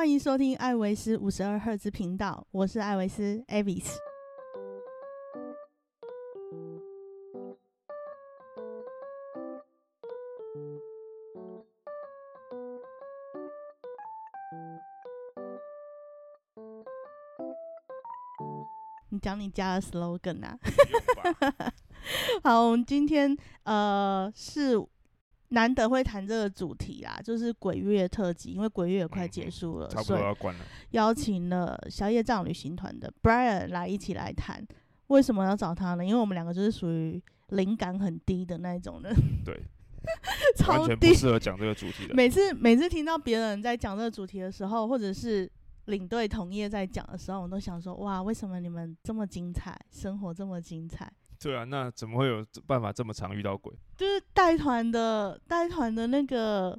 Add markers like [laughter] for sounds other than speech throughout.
欢迎收听艾维斯五十二赫兹频道，我是艾维斯 Avis。你讲你家的 slogan 啊？[laughs] 好，我们今天呃是难得会谈这个主题啦，就是鬼月特辑，因为鬼月也快结束了，差不多要关了。邀请了小夜藏旅行团的 Brian 来一起来谈。为什么要找他呢？因为我们两个就是属于灵感很低的那一种人，对，[laughs] 超完全不低。适合讲这个主题的。每次每次听到别人在讲这个主题的时候，或者是领队同业在讲的时候，我都想说：哇，为什么你们这么精彩，生活这么精彩？对啊，那怎么会有办法这么常遇到鬼？[laughs] 就是带团的带团的那个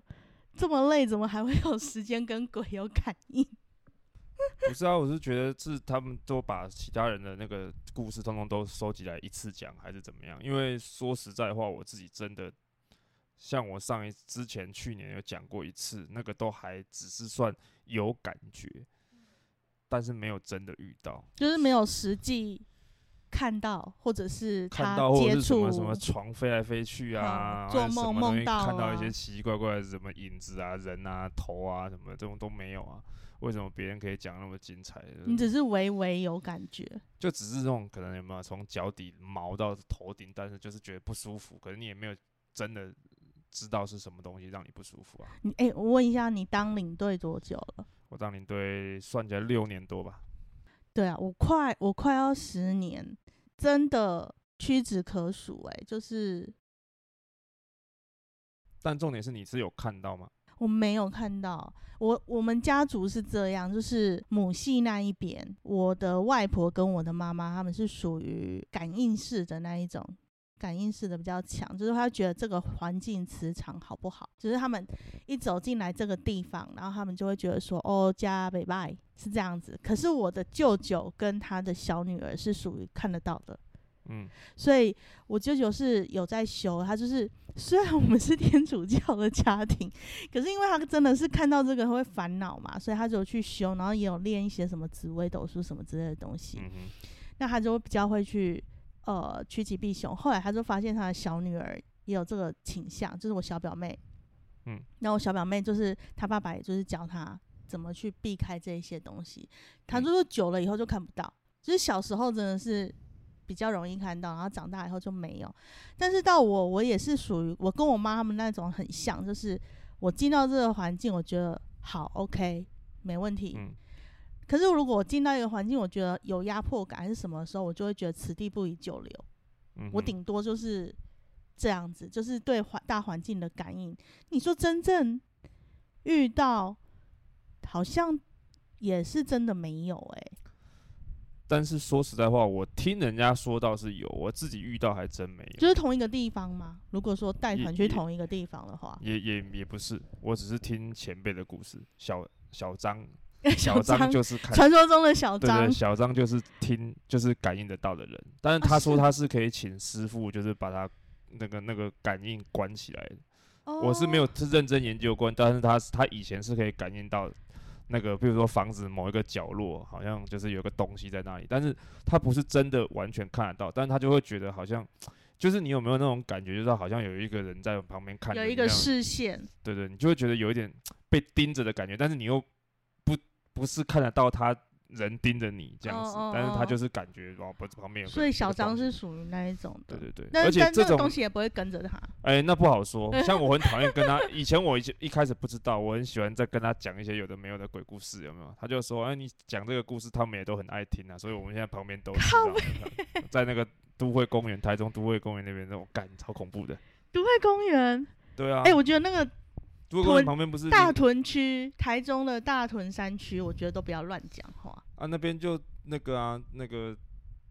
这么累，怎么还会有时间跟鬼有感应？[laughs] 不是啊，我是觉得是他们都把其他人的那个故事通通都收集来一次讲，还是怎么样？因为说实在话，我自己真的像我上一之前去年有讲过一次，那个都还只是算有感觉，但是没有真的遇到。就是没有实际看到，或者是他看到或接触什么什么床飞来飞去啊，嗯做还是什梦么东西梦到看到一啊些奇奇怪怪的什么影子啊、人啊、头啊什么这种都没有啊。为什么别人可以讲那么精彩？你只是微微有感觉，就只是这种可能有没有从脚底毛到头顶，但是就是觉得不舒服，可是你也没有真的知道是什么东西让你不舒服啊。你哎、我问一下，你当领队多久了？我当领队算起来六年多吧，对啊，我快我快要十年，真的屈指可数哎、就是但重点是你是有看到吗？我没有看到，我我们家族是这样，就是母系那一边，我的外婆跟我的妈妈，他们是属于感应式的那一种，感应式的比较强，就是他觉得这个环境磁场好不好，就是他们一走进来这个地方，然后他们就会觉得说，哦，家北拜是这样子。可是我的舅舅跟他的小女儿是属于看得到的，嗯，所以我舅舅是有在修，他就是虽然我们是天主教的家庭，可是因为他真的是看到这个会烦恼嘛，所以他就有去修，然后也有练一些什么紫微斗数什么之类的东西，嗯，那他就比较会去呃趋吉避凶。后来他就发现他的小女儿也有这个倾向，就是我小表妹，嗯，那我小表妹就是她爸爸，也就是教她怎么去避开这一些东西。他嗯就说久了以后就看不到，就是小时候真的是比较容易看到，然后长大以后就没有。但是到我，我也是属于我跟我妈他们那种很像，就是我进到这个环境，我觉得好 OK 没问题。嗯，可是如果我进到一个环境，我觉得有压迫感还是什么的时候，我就会觉得此地不宜久留。嗯我顶多就是这样子，就是对环大环境的感应。你说真正遇到，好像也是真的没有哎、但是说实在话，我听人家说倒是有，我自己遇到还真没有。就是同一个地方吗？如果说带团去同一个地方的话，也也也不是，我只是听前辈的故事。小小张，[laughs] 小张张，就是看，传说中的小张对对，，小张就是听，就是感应得到的人。但是他说他是可以请师傅，就是把他那个那个感应关起来的。我是没有认真研究过，但是他他以前是可以感应到那个，比如说房子某一个角落，好像就是有个东西在那里，但是他不是真的完全看得到，但是他就会觉得好像，就是你有没有那种感觉，就是好像有一个人在旁边看着有一个视线，对对，你就会觉得有一点被盯着的感觉，但是你又不不是看得到他人盯着你这样子，哦哦但是他哦就是感觉哦，不是旁边有，所以小张是属于那一种的对。对对，而且这种东西也不会跟着他，哎、那不好说。[laughs] 像我很讨厌跟他，以前我以前一开始不知道，我很喜欢在跟他讲一些有的没有的鬼故事，有没有？他就说，哎、你讲这个故事，他们也都很爱听啊，所以我们现在旁边都是这样子在那个都会公园，台中都会公园那边那种感超恐怖的。都会公园。对啊，哎、我觉得那个都会公园屯旁边不是大屯区，台中的大屯山区，我觉得都不要乱讲话。啊，那边就那个啊，那个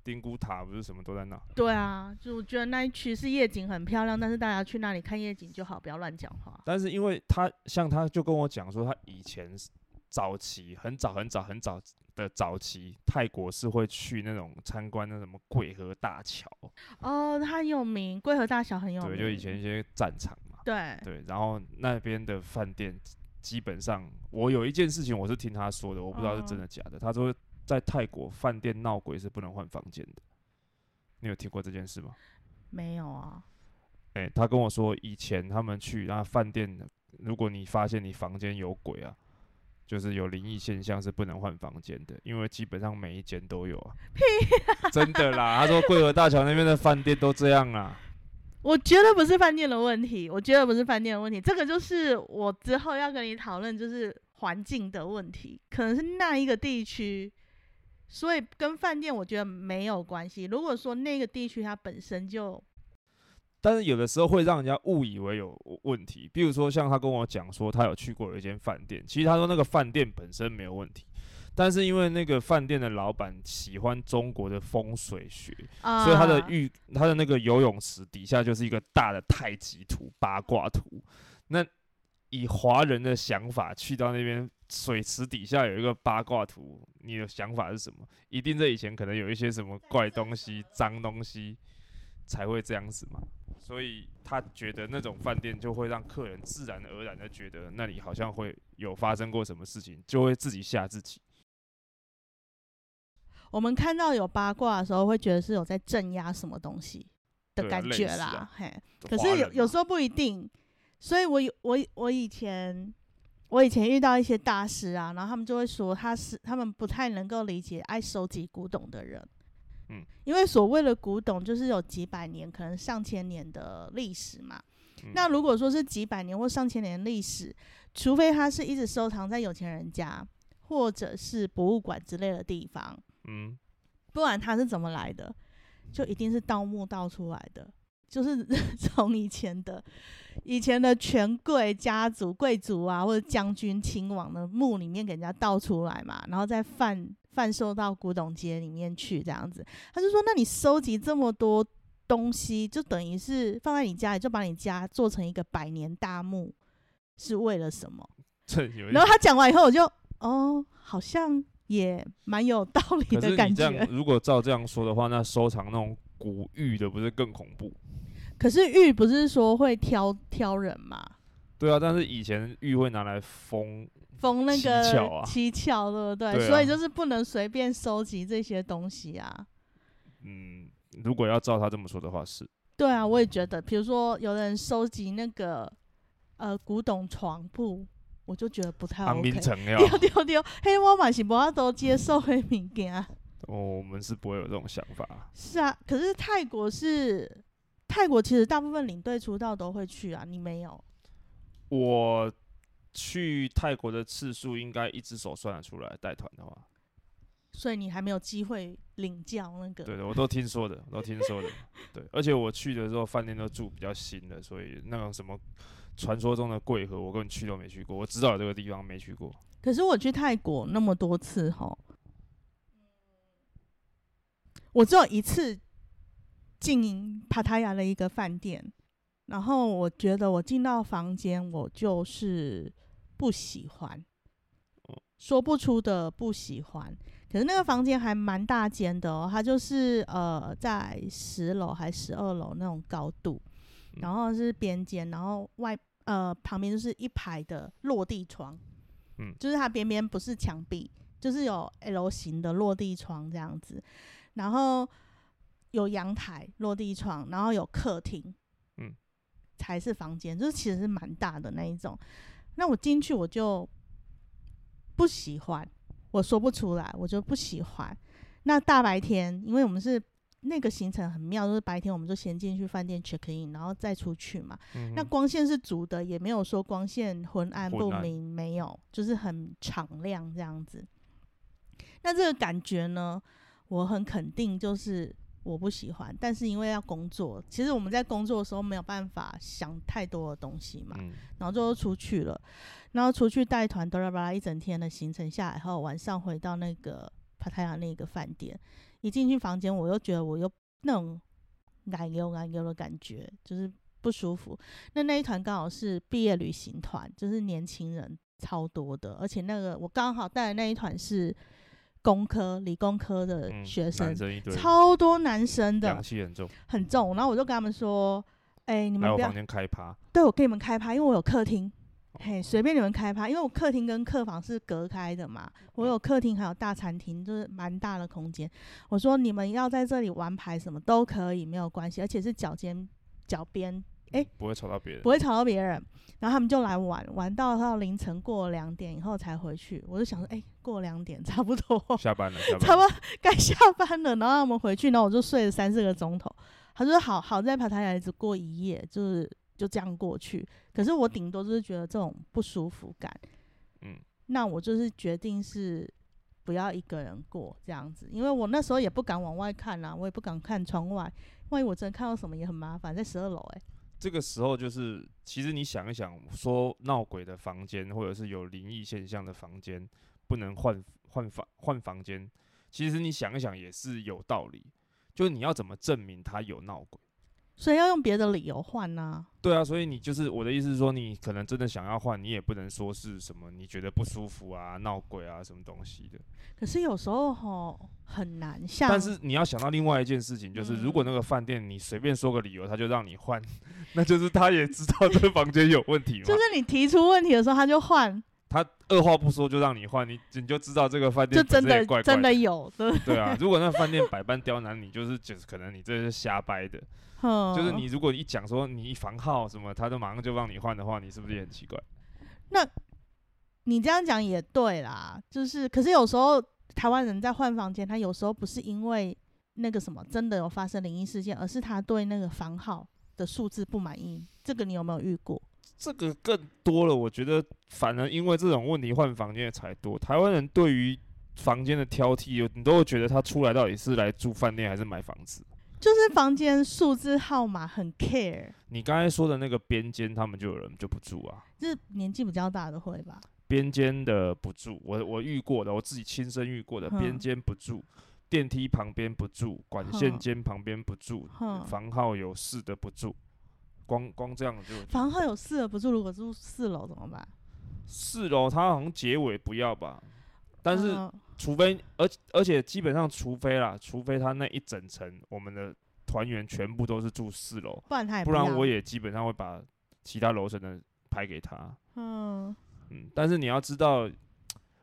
丁古塔不是什么都在那。对啊，就我觉得那一区是夜景很漂亮，但是大家去那里看夜景就好，不要乱讲话。但是因为他像他就跟我讲说，他以前是早期很早很早很早的早期，泰国是会去那种参观那什么桂河大桥，哦，它很有名，桂河大桥很有名。对，就以前一些战场嘛，对对，然后那边的饭店基本上我有一件事情我是听他说的，我不知道是真的假的。他说在泰国饭店闹鬼是不能换房间的，你有听过这件事吗？没有啊。哎、他跟我说以前他们去那饭店，如果你发现你房间有鬼啊，就是有灵异现象是不能换房间的，因为基本上每一间都有啊。真的啦，他说桂河大桥那边的饭店都这样啊。我觉得不是饭店的问题，我觉得不是饭店的问题，这个就是我之后要跟你讨论，就是环境的问题，可能是那一个地区，所以跟饭店我觉得没有关系。如果说那个地区它本身就但是有的时候会让人家误以为有问题，比如说像他跟我讲说他有去过有一间饭店，其实他说那个饭店本身没有问题，但是因为那个饭店的老板喜欢中国的风水学，啊，所以他的浴他的那个游泳池底下就是一个大的太极图八卦图。那以华人的想法去到那边水池底下有一个八卦图，你的想法是什么？一定在以前可能有一些什么怪东西、脏东西才会这样子嘛。所以他觉得那种饭店就会让客人自然而然的觉得那里好像会有发生过什么事情，就会自己吓自己。我们看到有八卦的时候，会觉得是有在镇压什么东西的感觉啦啊，嘿。可是有有时候候不一定，所以我有我我以前我以前遇到一些大师啊，然后他们就会说他是他们不太能够理解爱收集古董的人，嗯，因为所谓的古董就是有几百年，可能上千年的历史嘛。嗯那如果说是几百年或上千年的历史，除非他是一直收藏在有钱人家或者是博物馆之类的地方，嗯，不然它是怎么来的？就一定是盗墓盗出来的，就是 [laughs] 从以前的以前的权贵家族、贵族啊，或者将军、亲王的墓里面给人家盗出来嘛，然后再贩贩售到古董街里面去，这样子。他就说：“那你收集这么多东西，就等于是放在你家里，就把你家做成一个百年大墓，是为了什么？” [laughs] 然后他讲完以后，我就哦，好像也蛮有道理的感觉。如果照这样说的话，那收藏那种古玉的不是更恐怖？可是玉不是说会挑挑人嘛，对啊，但是以前玉会拿来封，封那个跷啊蹊跷，对不对？所以就是不能随便收集这些东西啊。嗯，如果要照他这么说的话，是对啊，我也觉得，比如说有人收集那个呃古董床铺，我就觉得不太好 OK [laughs] 丢丢丢，嘿，我嘛是无法都接受黑物件。哦，我们是不会有这种想法。是啊，可是泰国是泰国，其实大部分领队出道都会去啊，你没有？我去泰国的次数应该一只手算得出来，带团的话，所以你还没有机会领教那个。对的，我都听说的，我都听说的。对，而且我去的时候饭店都住比较新的，所以那种什么传说中的贵河，我根本去都没去过。我知道有这个地方，没去过。可是我去泰国那么多次哈，我只有一次进帕塔亚的一个饭店，然后我觉得我进到房间，我就是不喜欢，说不出的不喜欢。可是那个房间还蛮大间的哦，它就是呃在十楼还十二楼那种高度，然后是边间，然后外呃旁边就是一排的落地窗，嗯就是它边边不是墙壁，就是有 L 型的落地窗这样子，然后有阳台落地窗，然后有客厅，嗯，才是房间，就是其实是蛮大的那一种。那我进去我就不喜欢，我说不出来，我就不喜欢。那大白天，因为我们是那个行程很妙，就是白天我们就先进去饭店 check in，然后再出去嘛。嗯那光线是足的，也没有说光线昏暗不明，没有，就是很敞亮这样子。那这个感觉呢，我很肯定就是我不喜欢，但是因为要工作，其实我们在工作的时候没有办法想太多的东西嘛，嗯，然后就出去了，然后出去带团，巴拉巴拉一整天的行程下来后，晚上回到那个帕塔亚那个饭店，一进去房间，我又觉得我又那种奶油奶油的感觉，就是不舒服。那那一团刚好是毕业旅行团，就是年轻人超多的，而且那个我刚好带的那一团是工科、理工科的嗯学生，超多男生的阳，气很重，很重。然后我就跟他们说：“哎、你们不要房间开趴。对我给你们开趴，因为我有客厅。嘿，随便你们开趴，因为我客厅跟客房是隔开的嘛，我有客厅还有大餐厅，就是蛮大的空间。我说你们要在这里玩牌什么都可以，没有关系，而且是脚尖脚边，哎、不会吵到别人不。会吵到别人。然后他们就来玩，玩到到凌晨过两点以后才回去。我就想说，哎、过两点 [laughs] 差不多，下班了，下差班了。不多该下班了。然后他们回去，然后我就睡了三四个钟头。他说好好在爬台来只过一夜，就是就这样过去。可是我顶多就是觉得这种不舒服感，嗯，那我就是决定是不要一个人过这样子，因为我那时候也不敢往外看啦，我也不敢看窗外，万一我真的看到什么也很麻烦，在十二楼哎，这个时候就是，其实你想一想，说闹鬼的房间，或者是有灵异现象的房间，不能换换房换房间，其实你想一想也是有道理。就是你要怎么证明他有闹鬼？所以要用别的理由换呐、对啊，所以你就是我的意思是说，你可能真的想要换，你也不能说是什么你觉得不舒服啊、闹鬼啊什么东西的。可是有时候吼很难，像但是你要想到另外一件事情，就是如果嗯那个饭店你随便说个理由，他就让你换，那就是他也知道这个房间有问题嘛。就是你提出问题的时候他就换，他二话不说就让你换，你你就知道这个饭店就真的真的有对，[laughs] 对啊。如果那饭店百般刁难你，就是就是可能你这是瞎掰的。哼就是你如果一讲说你房号什么，他都马上就帮你换的话，你是不是也很奇怪？那你这样讲也对啦，就是可是有时候台湾人在换房间，他有时候不是因为那个什么真的有发生灵异事件，而是他对那个房号的数字不满意。这个你有没有遇过？这个更多了，我觉得反而因为这种问题换房间的才多。台湾人对于房间的挑剔，你都会觉得他出来到底是来住饭店还是买房子。就是房间数字号码很 care，你刚才说的那个边间，他们就有人就不住啊。就是年纪比较大的会吧？边间的不住，我我遇过的，我自己亲身遇过的，边间不住，电梯旁边不住，管线间旁边不住，房号有四的不住，光光这样就房号有四的不住，如果住四楼怎么办？四楼，它好像结尾不要吧？但是嗯除非，而而且基本上，除非啦，除非他那一整层我们的团员全部都是住四楼，不然他也不然我也基本上会把其他楼层的排给他。嗯嗯，但是你要知道，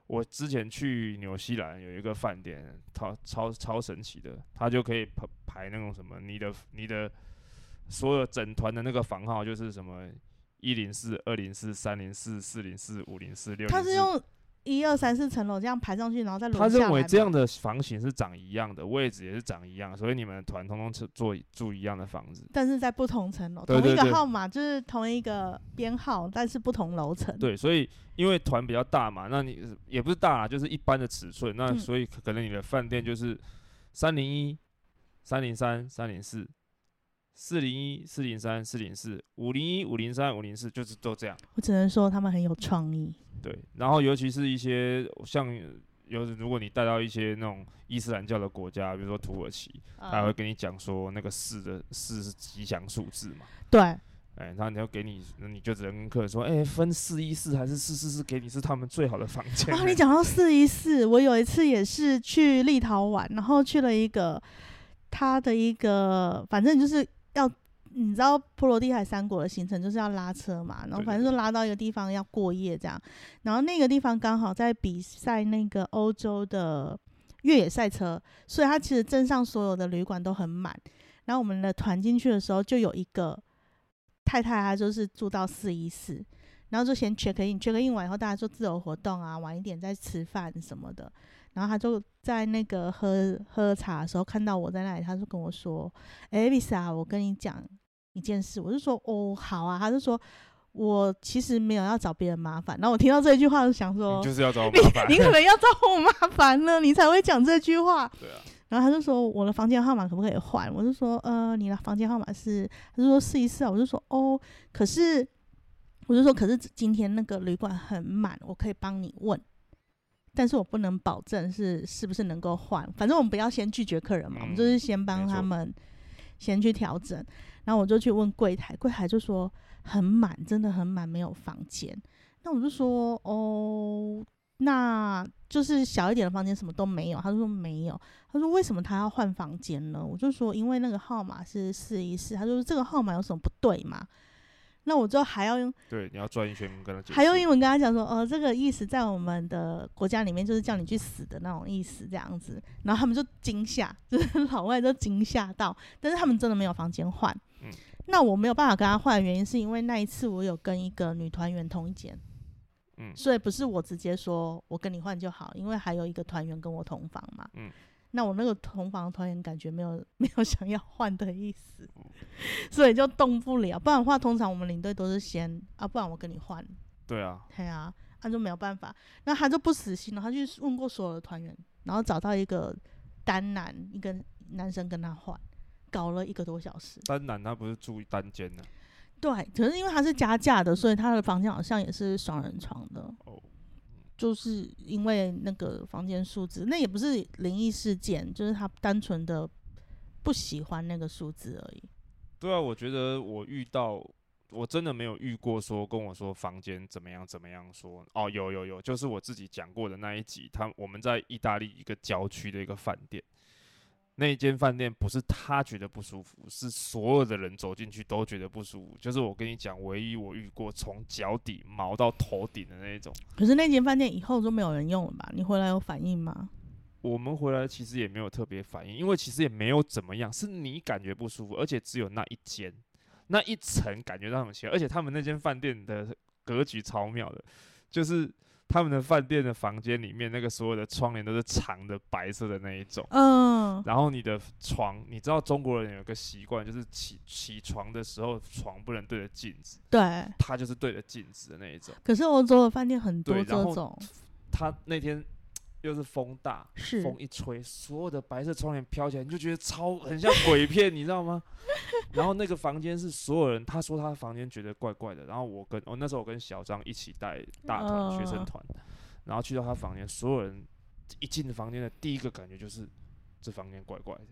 我之前去纽西兰有一个饭店，超超超神奇的，他就可以排排那种什么，你的你的所有整团的那个房号就是什么一零四、二零四、三零四、四零四、五零四、六零四。他是用一二三四层楼这样排上去，然后再轮他下来吗认为这样的房型是长一样的，位置也是长一样，所以你们团通通是住住一样的房子。但是在不同层楼，同一个号码就是同一个编号，但是不同楼层。对，所以因为团比较大嘛，那你也不是大啦，就是一般的尺寸，那嗯所以可可能你的饭店就是三零一、三零三、三零四、四零一、四零三、四零四、五零一、五零三、五零四，就是都这样。我只能说他们很有创意。对，然后尤其是一些像有如果你带到一些那种伊斯兰教的国家，比如说土耳其，他会嗯跟你讲说那个四的四是吉祥数字嘛。对，哎，然后你要给你，那你就只能跟客人说，哎、分四一四还是四四四给你是他们最好的房间、哦，你讲到四一四，我有一次也是去立陶宛，然后去了一个他的一个，反正就是要。你知道波罗的海三国的行程就是要拉车嘛，然后反正就拉到一个地方要过夜这样，然后那个地方刚好在比赛那个欧洲的越野赛车，所以它其实镇上所有的旅馆都很满。然后我们的团进去的时候，就有一个太太，她就是住到四一四，然后就先 check in，check in 完以后，大家就自由活动啊，晚一点再吃饭什么的。然后他就在那个喝喝茶的时候看到我在那里，他就跟我说：“哎，Lisa，我跟你讲一件事。”我就说：“哦，好啊。”他就说：“我其实没有要找别人麻烦。”然后我听到这句话，就想说你就是要找我麻烦。你可能要找我麻烦了，你才会讲这句话。[laughs] 对啊，然后他就说我的房间号码可不可以换？我就说呃，你的房间号码是，他就说试一试啊。我就说哦，可是我就说可是今天那个旅馆很满，我可以帮你问，但是我不能保证是是不是能够换。反正我们不要先拒绝客人嘛，我们就是先帮他们先去调整。然后我就去问柜台，柜台就说很满，真的很满，没有房间。那我就说哦，那就是小一点的房间什么都没有。他就说没有。他说为什么他要换房间呢？我就说因为那个号码是四一四。他就说这个号码有什么不对吗？那我就还要用对，你要转一圈跟他解释。还用英文跟他讲说，哦，这个意思在我们的国家里面就是叫你去死的那种意思，这样子。然后他们就惊吓，[laughs] 就是老外都惊吓到，但是他们真的没有房间换。嗯那我没有办法跟他换的原因，是因为那一次我有跟一个女团员同一间，嗯所以不是我直接说我跟你换就好，因为还有一个团员跟我同房嘛。嗯那我那个同房团员感觉没有 [laughs] 没有想要换的意思，[laughs] 所以就动不了。不然的话，通常我们领队都是先啊，不然我跟你换。对啊，对啊，他就没有办法，那他就不死心了，他去问过所有的团员，然后找到一个单男，一个男生跟他换，搞了一个多小时。单男他不是住单间的对，可是因为他是加价的，所以他的房间好像也是双人床的。哦，就是因为那个房间数字，那也不是灵异事件，就是他单纯的不喜欢那个数字而已。对啊，我觉得我遇到我真的没有遇过说跟我说房间怎么样怎么样说哦，有有有，就是我自己讲过的那一集，他我们在意大利一个郊区的一个饭店。那间饭店不是他觉得不舒服，是所有的人走进去都觉得不舒服。就是我跟你讲，唯一我遇过从脚底毛到头顶的那一种。可是那间饭店以后就没有人用了吧？你回来有反应吗？我们回来其实也没有特别反应，因为其实也没有怎么样，是你感觉不舒服，而且只有那一间，那一层感觉到很奇怪，而且他们那间饭店的格局超妙的，就是他们的饭店的房间里面那个所有的窗帘都是长的白色的那一种，嗯，然后你的床，你知道中国人有个习惯，就是起起床的时候床不能对着镜子，对。他就是对着镜子的那一种，可是欧洲的饭店很多这种，他那天又是风大，是。风一吹，所有的白色窗帘飘起来，你就觉得超很像鬼片，你知道吗？[laughs] 然后那个房间是所有人，他说他的房间觉得怪怪的，然后我跟我、那时候我跟小张一起带大团、学生嗯团，然后去到他房间，所有人一进房间的第一个感觉就是这房间怪怪的，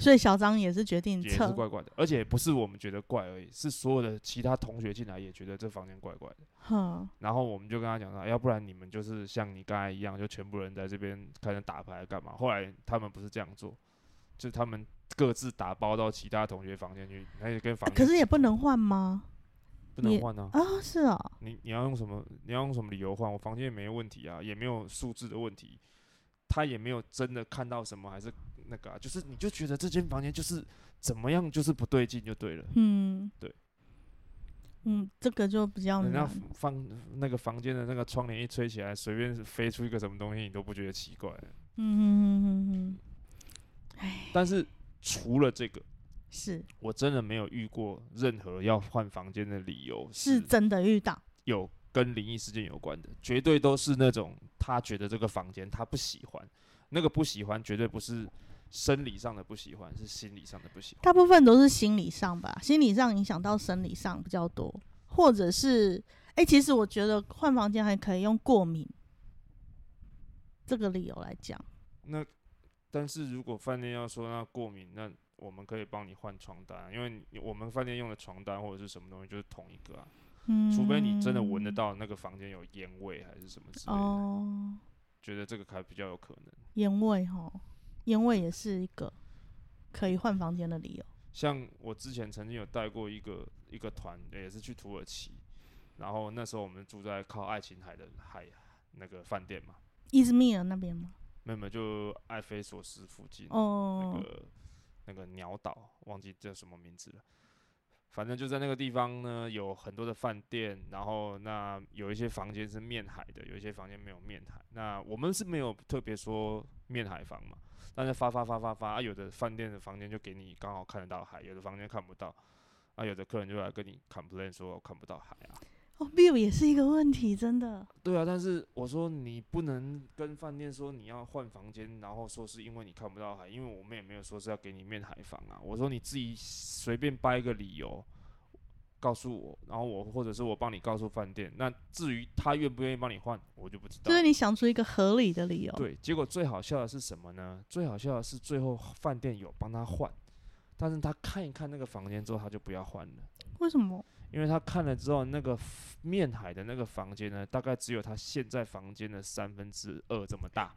所以小张也是决定也是撤。怪怪的，而且不是我们觉得怪而已，是所有的其他同学进来也觉得这房间怪怪的。哼，然后我们就跟他讲说，要不然你们就是像你刚才一样，就全部人在这边开始打牌干嘛？后来他们不是这样做，就他们各自打包到其他同学房间去，那就跟房啊、可是也不能换吗？不能换啊！啊，是哦，你你要用什么？你要用什么理由换？我房间也没有问题啊，也没有数字的问题，他也没有真的看到什么，还是那个、啊，就是你就觉得这间房间就是怎么样，就是不对劲就对了。嗯，对，嗯，这个就比较人家难。放那个房间的那个窗帘一吹起来，随便飞出一个什么东西，你都不觉得奇怪。嗯嗯嗯嗯嗯，哎，但是除了这个，是我真的没有遇过任何要换房间的理由是真的遇到，有跟灵异事件有关的，绝对都是那种他觉得这个房间他不喜欢，那个不喜欢绝对不是生理上的不喜欢，是心理上的不喜欢。大部分都是心理上吧，心理上影响到生理上比较多，或者是哎、其实我觉得换房间还可以用过敏这个理由来讲。那但是如果饭店要说那过敏，那我们可以帮你换床单啊，因为我们饭店用的床单或者是什么东西就是同一个啊，嗯，除非你真的闻得到那个房间有烟味还是什么之类的，哦，觉得这个还比较有可能。烟味哈，烟味也是一个可以换房间的理由。像我之前曾经有带过一个一个团，也是去土耳其，然后那时候我们住在靠爱琴海的海那个饭店嘛，伊兹密尔那边吗？没有没有，就艾菲索斯附近、哦那，个那个鸟岛，忘记叫什么名字了。反正就在那个地方呢，有很多的饭店，然后那有一些房间是面海的，有一些房间没有面海。那我们是没有特别说面海房嘛，但是发发发发发，啊、有的饭店的房间就给你刚好看得到海，有的房间看不到，啊，有的客人就来跟你 complain 说我看不到海啊。哦，view 也是一个问题，真的。对啊，但是我说你不能跟饭店说你要换房间，然后说是因为你看不到海，因为我们也没有说是要给你面海房啊。我说你自己随便掰一个理由告诉我，然后我或者是我帮你告诉饭店。那至于他愿不愿意帮你换，我就不知道就是。你想出一个合理的理由。，对，结果最好笑的是什么呢？最好笑的是最后饭店有帮他换，但是他看一看那个房间之后，他就不要换了。为什么？因为他看了之后，那个面海的那个房间呢，大概只有他现在房间的三分之二这么大，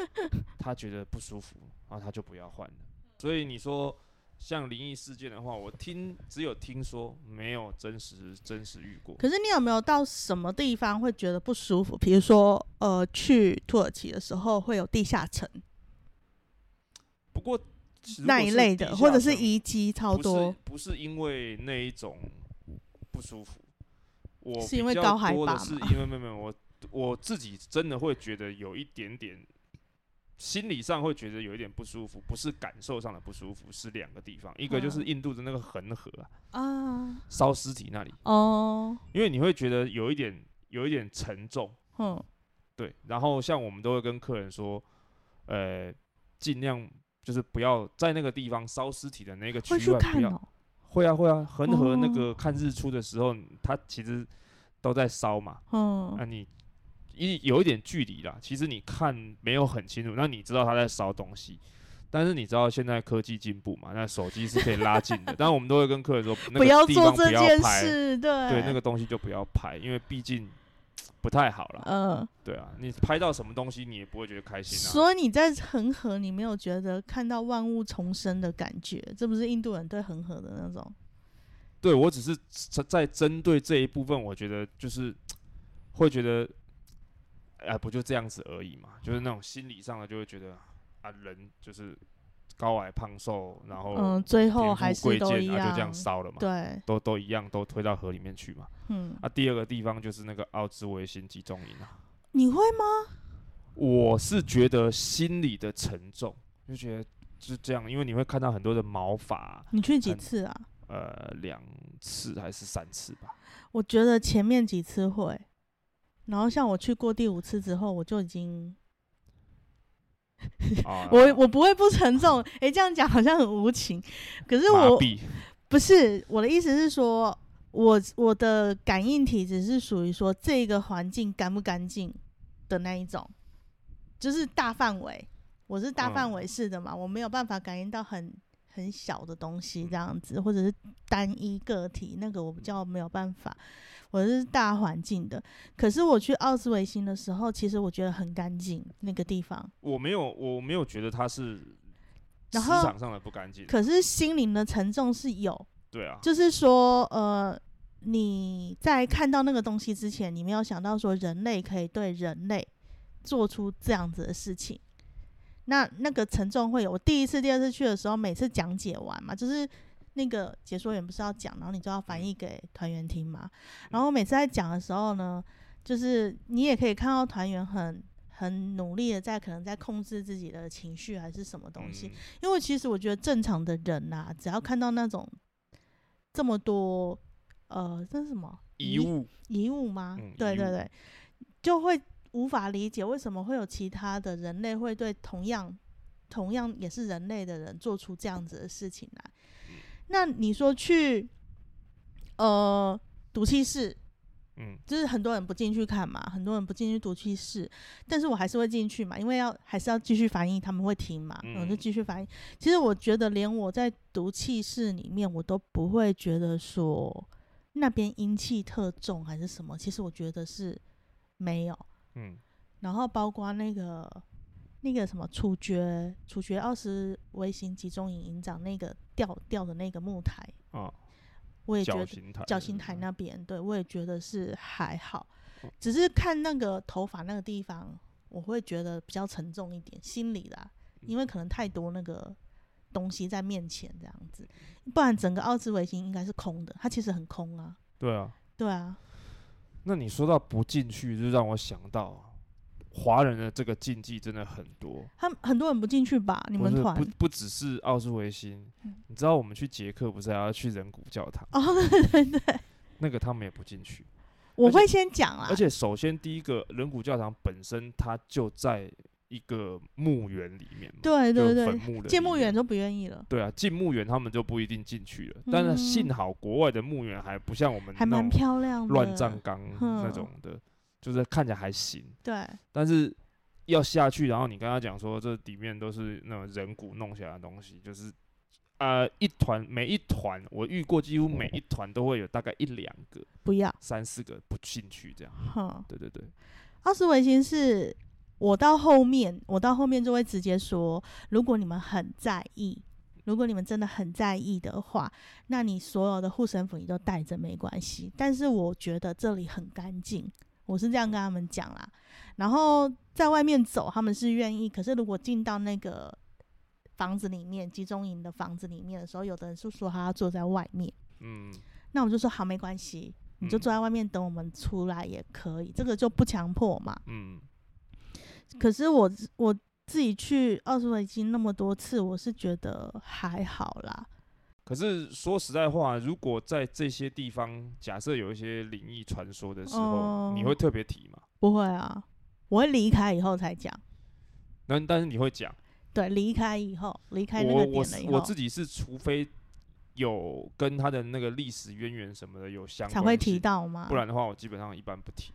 [laughs] 他觉得不舒服，然后他就不要换了。所以你说像灵异事件的话，我听只有听说，没有真实真实遇过。可是你有没有到什么地方会觉得不舒服？比如说，呃，去土耳其的时候会有地下城不过那一类的，或者是遗迹超不多是，不是因为那一种不舒服，我是因为高海拔是因为没有没有我我自己真的会觉得有一点点心理上会觉得有一点不舒服，不是感受上的不舒服，是两个地方，一个就是嗯。印度的那个恒河啊，啊，烧尸体那里，哦，因为你会觉得有一点有一点沉重，嗯，对，然后像我们都会跟客人说，呃，尽量就是不要在那个地方烧尸体的那个区会去外不要。会啊会啊，恒河那哦。个看日出的时候，它其实都在烧嘛。嗯那、你一有一点距离啦，其实你看没有很清楚，那你知道他在烧东西。但是你知道现在科技进步嘛？那手机是可以拉近的，但我们都会跟客人说，那不要做这件拍，事，对，对，那个东西就不要拍，因为毕竟不太好了。嗯，对啊，你拍到什么东西，你也不会觉得开心啊。所以你在恒河，你没有觉得看到万物重生的感觉？这不是印度人对恒河的那种？对我只是在在针对这一部分，我觉得就是会觉得，哎、不就这样子而已嘛，就是那种心理上的就会觉得啊，人就是高矮胖瘦，然后嗯，最后还是都一样啊，就这样样，烧了嘛，对，都都一样，都推到河里面去嘛。嗯，啊，第二个地方就是那个奥兹维辛集中营啊，你会吗？我是觉得心里的沉重，就觉得是这样，因为你会看到很多的毛发，你去几次啊？呃，两次还是三次吧。我觉得前面几次会，然后像我去过第五次之后，我就已经，[laughs] 啊，我我不会不沉重。诶，这样讲好像很无情，可是我痹不是我的意思是说，我我的感应体只是属于说这个环境干不干净的那一种，就是大范围，我是大范嗯围式的嘛，我没有办法感应到很很小的东西这样子，或者是单一个体，那个我比较没有办法。我是大环境的，可是我去奥斯维辛的时候，其实我觉得很干净那个地方，我没有，我没有觉得它是磁然后场上的不干净。可是心灵的沉重是有，对啊，就是说，呃，你在看到那个东西之前，你没有想到说人类可以对人类做出这样子的事情。那那个沉重会有，我第一次、第二次去的时候，每次讲解完嘛，就是那个解说员不是要讲，然后你就要翻译给团员听嘛。然后每次在讲的时候呢，就是你也可以看到团员很很努力的在可能在控制自己的情绪还是什么东西。嗯因为其实我觉得正常的人呐、只要看到那种这么多呃，这是什么遗物，遗物吗？嗯对对对，就会无法理解为什么会有其他的人类会对同样同样也是人类的人做出这样子的事情来。嗯那你说去呃毒气室，嗯就是很多人不进去看嘛，很多人不进去毒气室，但是我还是会进去嘛，因为要还是要继续反应，他们会听嘛，我就嗯继续反应。其实我觉得连我在毒气室里面，我都不会觉得说那边阴气特重还是什么，其实我觉得是没有。嗯然后包括那个那个什么处决处决奥斯维辛集中营营长那个吊吊的那个木台，啊，我也觉得绞刑台，那边，对我也觉得是还好嗯，只是看那个头发那个地方，我会觉得比较沉重一点，心里啦，因为。可能太多那个东西在面前这样子，不然整个奥兹维辛应该是空的，它其实很空啊，对啊。对啊，那你说到不进去，就让我想到华人的这个禁忌真的很多。他们很多人不进去吧？你们团不不只是奥斯维辛嗯，你知道我们去捷克不是还要去人骨教堂？哦，[laughs] 对对对，那个他们也不进去。我会先讲啊而，且首先第一个人骨教堂本身它就在一个墓园里面对对对，坟墓的里面建墓园都不愿意了，对啊，进墓园他们就不一定进去了。但是幸嗯好国外的墓园还不像我们还蛮漂亮的，乱葬岗那哼种的，就是看起来还行。对，但是要下去，然后你跟他讲说这里面都是那种人骨弄起来的东西，就是呃一团每一团我遇过，几乎每一团都会有大概一两个、不要，三四个不进去这样。哼。对对对，奥斯维辛是我到后面，我到后面就会直接说，如果你们很在意，如果你们真的很在意的话，那你所有的护身符你都带着没关系。但是我觉得这里很干净，我是这样跟他们讲啦。然后在外面走，他们是愿意。可是如果进到那个房子里面，集中营的房子里面的时候，有的人是说他要坐在外面，嗯，那我就说好，没关系，你就嗯坐在外面等我们出来也可以，这个就不强迫嘛。嗯，可是我我自己去奥斯维辛那么多次，我是觉得还好啦。可是说实在话，如果在这些地方，假设有一些灵异传说的时候，你哦会特别提吗？不会啊，我会离开以后才讲。那但是你会讲，对，离开以后，离开那个我我点了以后是我自，己是，除非有跟他的那个历史渊源什么的有相关才会提性，到嘛。不然的话，我基本上一般不提。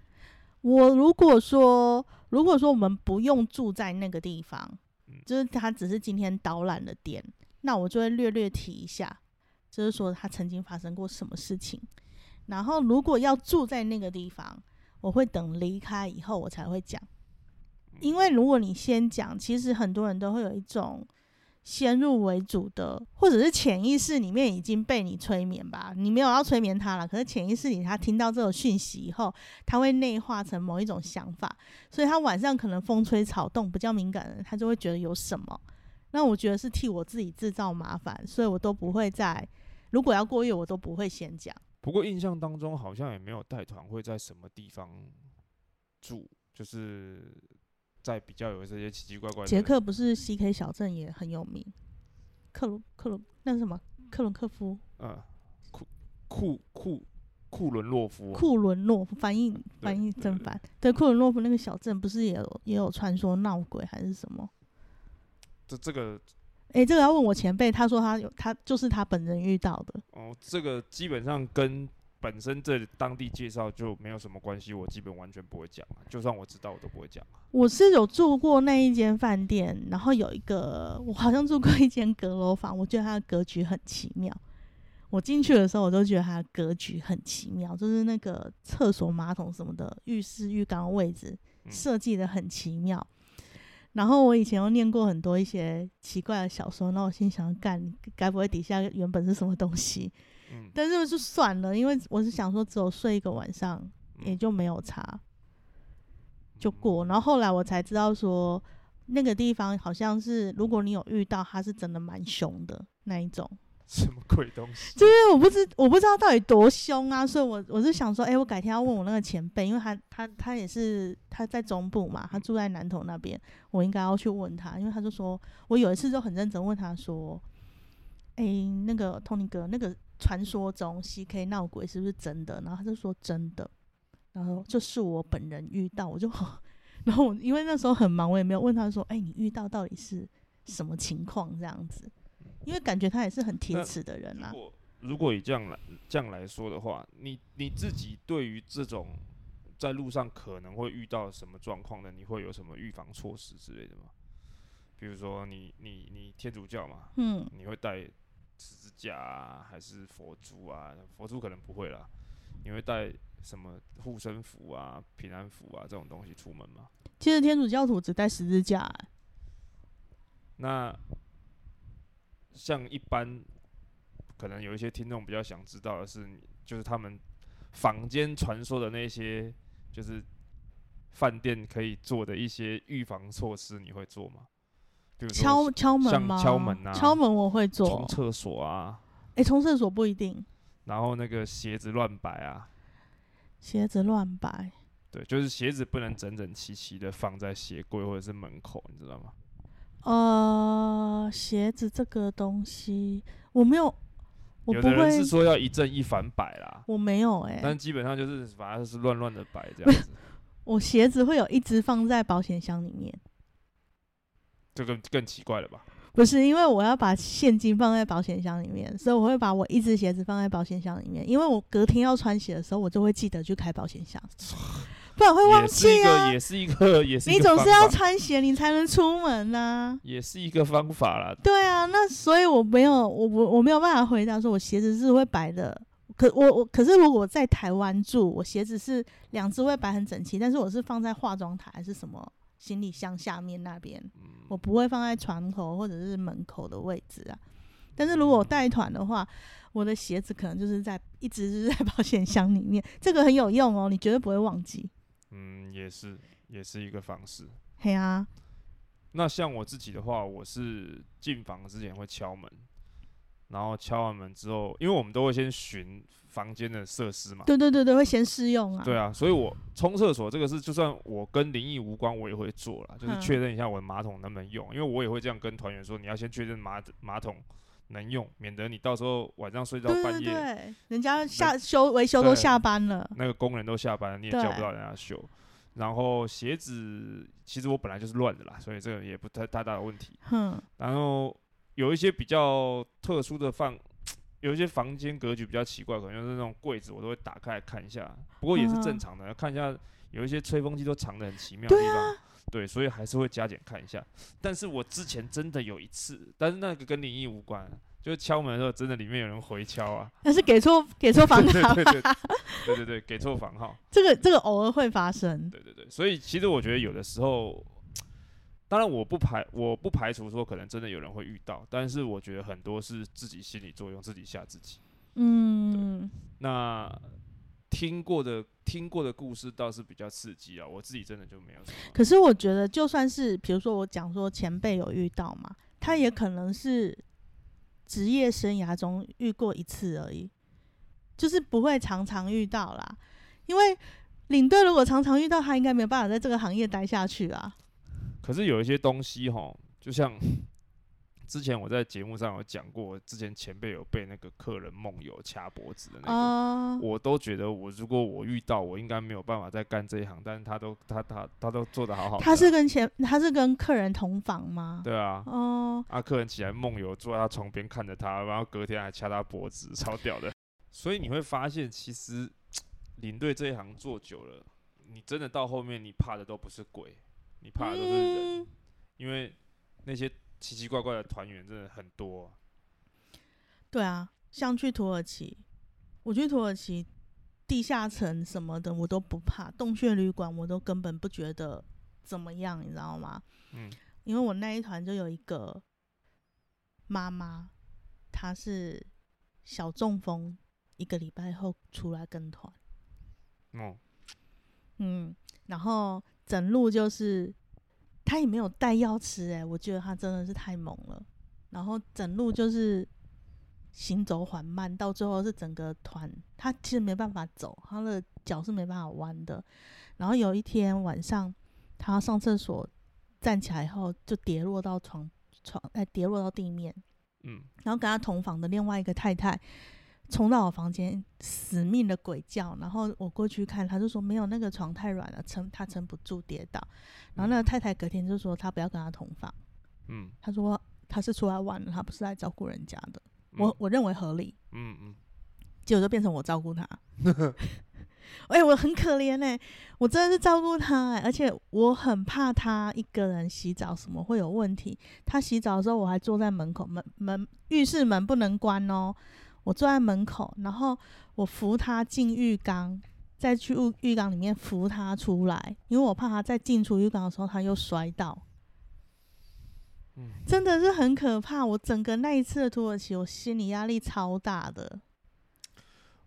我如果说，如果说我们不用住在那个地方，嗯就是他只是今天导览的点，那我就会略略提一下，就是说他曾经发生过什么事情。然后如果要住在那个地方，我会等离开以后我才会讲，因为如果你先讲，其实很多人都会有一种先入为主的，或者是潜意识里面已经被你催眠吧，你没有要催眠他了，可是潜意识里他听到这种讯息以后，他会内化成某一种想法，所以他晚上可能风吹草动，比较敏感的人，他就会觉得有什么。那我觉得是替我自己制造麻烦，所以我都不会在如果要过夜，我都不会先讲。不过印象当中好像也没有带团会在什么地方住，就是在比较有这些奇奇怪怪的。捷克不是 C K 小镇也很有名，克鲁克鲁那是什么？克伦克夫嗯，库库库库伦洛夫，库伦洛夫翻译翻译对对正反，对库伦洛夫那个小镇不是也有也有传说闹鬼还是什么？这这个诶，这个要问我前辈，他说他有他就是他本人遇到的。哦，这个基本上跟本身这当地介绍就没有什么关系，我基本完全不会讲啊，就算我知道我都不会讲啊。我是有住过那一间饭店，然后有一个我好像住过一间阁楼房，我觉得它的格局很奇妙。我进去的时候，我都觉得它的格局很奇妙，就是那个厕所、马桶什么的，浴室、浴缸位置嗯设计的很奇妙。然后我以前又念过很多一些奇怪的小说，那我心想，干，该不会底下原本是什么东西？嗯，但是就算了，因为我是想说，只有睡一个晚上，也嗯就没有查。就过。然后后来我才知道说，那个地方好像是，如果你有遇到，他是真的蛮凶的那一种。什么鬼东西？就是我不知我不知道到底多凶啊，所以我我是想说，哎、我改天要问我那个前辈，因为他他他也是他在中部嘛，他住在南投那边，我应该要去问他，因为他就说我有一次就很认真问他说，哎、那个 Tony 哥，那个传说中 CK 闹鬼是不是真的？然后他就说真的，然后就是我本人遇到，我就，[laughs] 然后因为那时候很忙，我也没有问他说，哎、你遇到到底是什么情况这样子？因为感觉他也是很铁那齿的人啊。如果如果以这样来这样来说的话，你你自己对于这种在路上可能会遇到什么状况的，你会有什么预防措施之类的吗？比如说你你你天主教嘛，嗯，你会带十字架啊，还是佛珠啊？佛珠可能不会啦，你会带什么护身符啊、平安符啊这种东西出门吗？其实天主教徒只带十字架、欸，那像一般，可能有一些听众比较想知道的是，就是他们坊间传说的那些，就是饭店可以做的一些预防措施，你会做吗？比如敲敲门吗？敲门啊敲门我会做冲。厕所啊，哎、冲厕所不一定，然后那个鞋子乱摆啊，鞋子乱摆。对，就是鞋子不能整整齐齐的放在鞋柜或者是门口，你知道吗？呃，鞋子这个东西我没有，我不会有的人是，说要一正一反摆啦，我没有哎、但基本上就是反正是乱乱的摆这样子。[laughs] 我鞋子会有一只放在保险箱里面，这个更奇怪了吧？不是因为我要把现金放在保险箱里面，所以我会把我一只鞋子放在保险箱里面，因为我隔天要穿鞋的时候，我就会记得去开保险箱，[laughs] 不然会忘记啊，。也是一个，也是一你 [laughs] 个你总是要穿鞋，你才能出门呐、也是一个方法啦。对啊，那所以我没有，我我我没有办法回答说我鞋子是会摆的。可我我可是如果在台湾住，我鞋子是两只会摆很整齐，但是我是放在化妆台还是什么行李箱下面那边，嗯我不会放在床头或者是门口的位置啊。但是如果我带团的话，我的鞋子可能就是在一直是在保险箱里面，这个很有用哦，你绝对不会忘记。嗯，也是，也是一个方式。嘿啊，那像我自己的话，我是进房之前会敲门，然后敲完门之后，因为我们都会先巡房间的设施嘛。对对对对，会先试用啊。对啊，所以我冲厕所这个事，就算我跟灵异无关，我也会做了，就是嗯确认一下我的马桶能不能用，因为我也会这样跟团员说，你要先确认马马桶能用，免得你到时候晚上睡到半夜，对对，人家下修维修都下班了。那个工人都下班了，你也叫不到人家修。然后鞋子，其实我本来就是乱的啦，所以这个也不太太大的问题。嗯，然后有一些比较特殊的放，[tsk] 有一些房间格局比较奇怪，可能就是那种柜子，我都会打开来看一下。不过也是正嗯常的，看一下有一些吹风机都藏的很奇妙的地啊方。对，所以还是会加减看一下。但是我之前真的有一次，但是那个跟灵异无关，就是敲门的时候，真的里面有人回敲啊。[laughs] 但是给错给错房号，对对对 [laughs] 对对对，给错房号。这个这个偶尔会发生。对对对，所以其实我觉得有的时候，当然我不排我不排除说可能真的有人会遇到，但是我觉得很多是自己心理作用，自己吓自己。嗯，那听过的听过的故事倒是比较刺激啊，我自己真的就没有。可是我觉得，就算是比如说我讲说前辈有遇到嘛，他也可能是职业生涯中遇过一次而已，就是不会常常遇到啦。因为领队如果常常遇到，他应该没有办法在这个行业待下去啊。可是有一些东西哈，就像之前我在节目上有讲过，之前前辈有被那个客人梦游掐脖子的那个。啊、我都觉得我如果我遇到，我应该没有办法再干这一行，但是他都他他他都做得好好。他是跟前他是跟客人同房吗？对啊，哦，啊，客人起来梦游，坐在他床边看着他，然后隔天还掐他脖子，超屌的。所以你会发现，其实领队这一行做久了，你真的到后面，你怕的都不是鬼，你怕的都是人，嗯因为那些奇奇怪怪的团员真的很多啊、对啊，像去土耳其，我去土耳其地下城什么的我都不怕，洞穴旅馆我都根本不觉得怎么样，你知道吗？嗯。因为我那一团就有一个妈妈，她是小中风，一个礼拜后出来跟团，哦，嗯，然后整路就是她也没有带药吃、欸，我觉得他真的是太猛了。然后整路就是行走缓慢，到最后是整个团，他其实没办法走，他的脚是没办法弯的。然后有一天晚上，他上厕所，站起来后就跌落到床床，哎、跌落到地面。嗯，然后跟他同房的另外一个太太冲到我房间，死命的鬼叫。然后我过去看，他就说没有，那个床太软了，撑他撑不住跌倒。然后那个太太隔天就说她不要跟他同房，嗯，她说她是出来玩的，她不是来照顾人家的。嗯我我认为合理，嗯嗯，结果就变成我照顾他。[laughs] 哎、我很可怜哎、我真的是照顾他哎、而且我很怕他一个人洗澡什么会有问题。他洗澡的时候，我还坐在门口，门门浴室门不能关哦，我坐在门口，然后我扶他进浴缸，再去浴浴缸里面扶他出来，因为我怕他在进出浴缸的时候他又摔倒。嗯真的是很可怕。我整个那一次的土耳其，我心理压力超大的。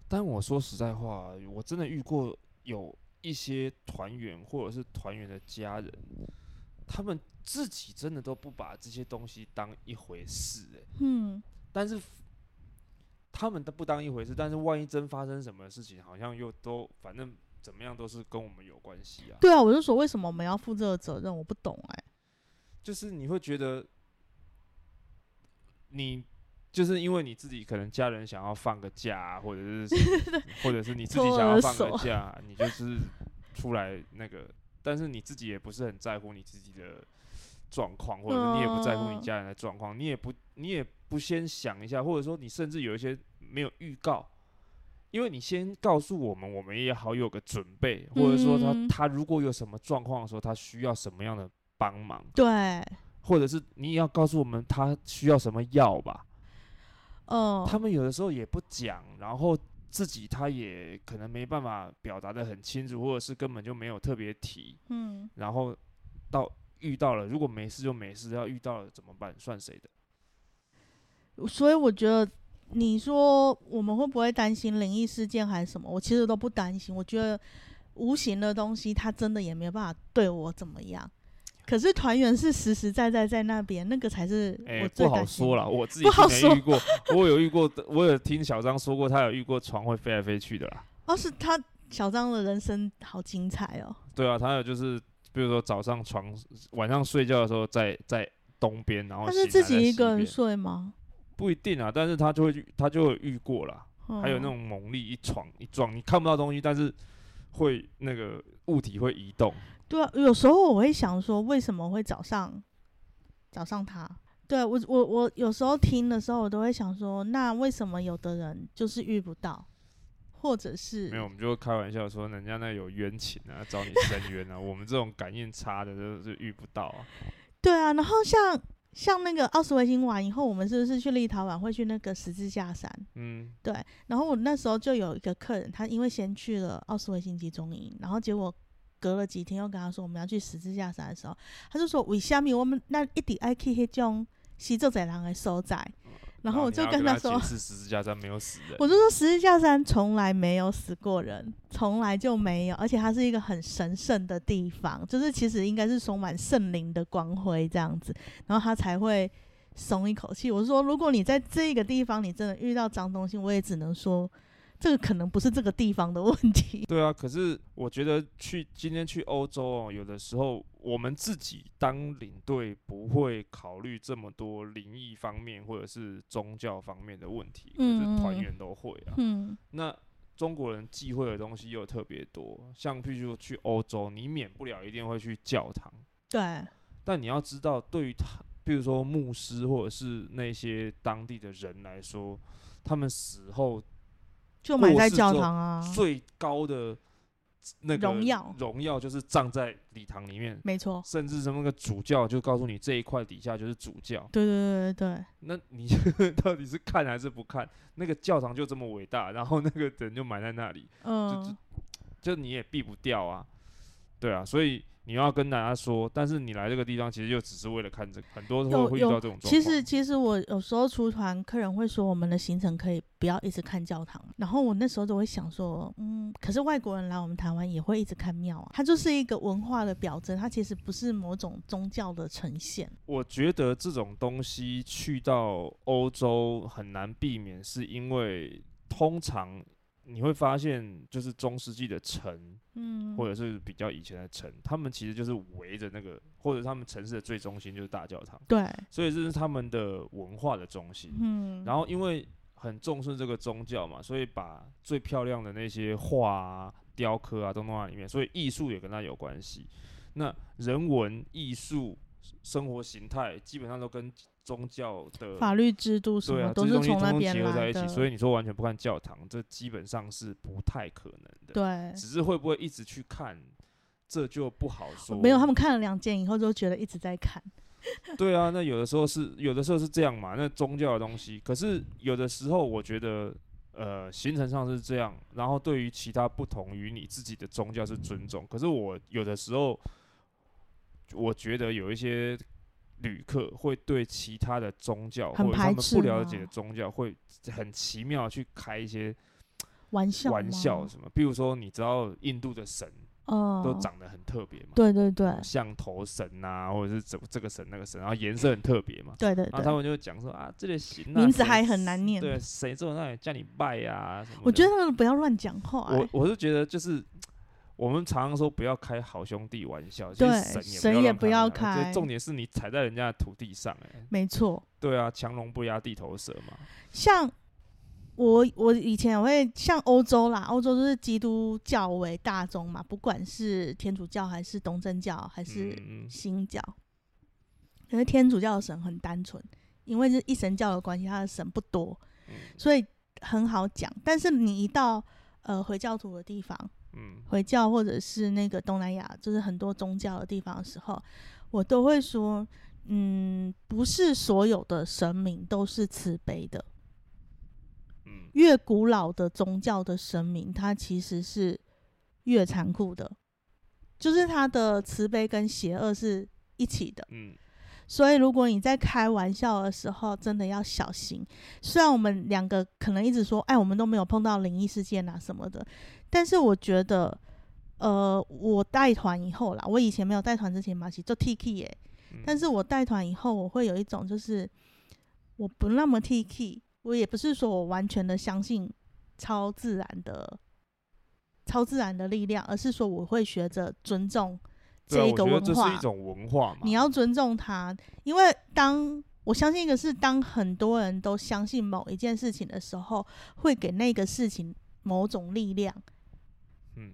但我说实在话，我真的遇过有一些团员或者是团员的家人，他们自己真的都不把这些东西当一回事、欸，嗯，但是他们都不当一回事，但是万一真发生什么事情，好像又都反正怎么样都是跟我们有关系啊。对啊，我就说为什么我们要负这个责任？我不懂哎、就是你会觉得，你就是因为你自己可能家人想要放个假啊，或者是 [laughs] 或者是你自己 [laughs] 想要放个假，你就是出来那个，但是你自己也不是很在乎你自己的状况，或者是你也不在乎你嗯家人的状况，你也不你也不先想一下，或者说你甚至有一些没有预告。因为你先告诉我们，我们也好有个准备，或者说他嗯他如果有什么状况的时候，他需要什么样的帮忙，对，或者是你也要告诉我们他需要什么药吧。哦、他们有的时候也不讲，然后自己他也可能没办法表达的很清楚，或者是根本就没有特别提。嗯，然后到遇到了，如果没事就没事，要遇到了怎么办？算谁的？所以我觉得你说我们会不会担心灵异事件还是什么？我其实都不担心。我觉得无形的东西，它真的也没有办法对我怎么样。可是团圆是实实在在在那边，那个才是哎、我最不好说啦，我自己不好说之前遇过，我有遇过，我有听小张说过，他有遇过床会飞来飞去的啦。哦，是他小张的人生好精彩哦。对啊，他有就是，比如说早上床晚上睡觉的时候在在东边，然后他是自己一个人睡吗？不一定啊，但是他就会他就会遇过啦。还有那嗯种猛力一闯一撞，你看不到东西，但是会那个物体会移动。对啊，有时候我会想说，为什么会找上找上他？对我我我有时候听的时候，我都会想说，那为什么有的人就是遇不到，或者是没有，我们就会开玩笑说，人家那有冤情啊，找你伸冤啊，我们这种感应差的就是遇不到啊。对啊，然后像像那个奥斯维辛完以后，我们是不是去立陶宛会去那个十字架山？嗯，对，然后我那时候就有一个客人，他因为先去了奥斯维辛集中营，然后结果隔了几天又跟他说我们要去十字架山的时候，他就说为什么我们那一定爱去迄种死做贼人的所在？然后我就跟他说十字架山没有死人。我就说十字架山从来没有死过人，从来就没有，而且它是一个很神圣的地方，就是其实应该是充满圣灵的光辉这样子，然后他才会松一口气。我说，如果你在这个地方你真的遇到脏东西，我也只能说，这个可能不是这个地方的问题。[laughs] 对啊，可是我觉得去今天去欧洲哦，有的时候我们自己当领队不会考虑这么多灵异方面或者是宗教方面的问题，可是团员都会啊。嗯，那中国人忌讳的东西又特别多，像譬如说去欧洲，你免不了一定会去教堂，对，但你要知道，对于他，比如说牧师或者是那些当地的人来说，他们死后就埋在教堂啊，最高的那个荣耀。荣耀就是葬在礼堂里面，没错。甚至什么个主教就告诉你这一块底下就是主教，对对对对。对，那你 [laughs] 到底是看还是不看？那个教堂就这么伟大，然后那个人就埋在那里，嗯，就你也避不掉啊，对啊，所以你要跟大家说，但是你来这个地方其实就只是为了看这个，很多时候会遇到这种状况。其实其实我有时候出团，客人会说我们的行程可以不要一直看教堂，然后我那时候就会想说，嗯，可是外国人来我们台湾也会一直看庙啊，它就是一个文化的表征，它其实不是某种宗教的呈现。我觉得这种东西去到欧洲很难避免，是因为通常你会发现，就是中世纪的城，嗯，或者是比较以前的城，他们其实就是围着那个，或者他们城市的最中心就是大教堂，对，所以这是他们的文化的中心。嗯，然后因为很重视这个宗教嘛，所以把最漂亮的那些画啊、雕刻啊都弄在里面，所以艺术也跟它有关系。那人文、艺术、生活形态基本上都跟宗教的法律制度什对啊，么都是从那边结合在一起，来的，所以你说完全不看教堂，这基本上是不太可能的。对，只是会不会一直去看，这就不好说。没有，他们看了两件以后就觉得一直在看，[laughs] 对啊，那有的时候是有的时候是这样嘛，那宗教的东西。可是有的时候，我觉得，呃，行程上是这样，然后对于其他不同于你自己的宗教是尊重。可是我有的时候，我觉得有一些旅客会对其他的宗教或者他们不了解的宗教，会很奇妙去开一些玩笑玩笑，什么。比如说，你知道印度的神哦，都长得很特别嘛？对对对像头神啊、或者是这这个神那个神，然后颜色很特别嘛。对对对，然后他们就讲说啊，这个行、啊、名字还很难念对，谁坐那里叫你拜呀、什么的？我觉得不要乱讲话、欸我我是觉得就是我们常常说不要开好兄弟玩笑，其对神神也不要开玩笑。我觉开得重点是你踩在人家的土地上、哎，没错。对啊，强龙不压地头蛇嘛。像我我以前会像欧洲啦，欧洲就是基督教为大宗嘛，不管是天主教还是东正教还是新教。可是天主教的神很单纯，因为是一神教的关系，他的神不多，嗯所以很好讲。但是你一到呃回教徒的地方，嗯回教或者是那个东南亚，就是很多宗教的地方的时候，我都会说，嗯，不是所有的神明都是慈悲的。嗯越古老的宗教的神明，它其实是越残酷的，就是它的慈悲跟邪恶是一起的。嗯。所以如果你在开玩笑的时候，真的要小心。虽然我们两个可能一直说，哎，我们都没有碰到灵异事件啊什么的，但是我觉得，呃，我带团以后啦，我以前没有带团之前嘛，其实就 T K 耶，但是我带团以后，我会有一种就是我不那么 T K，我也不是说我完全的相信超自然的。超自然的力量，而是说我会学着尊重这一个文化。这是一种文化嘛？你要尊重它，因为当我相信一个是当很多人都相信某一件事情的时候，会给那个事情某种力量。嗯，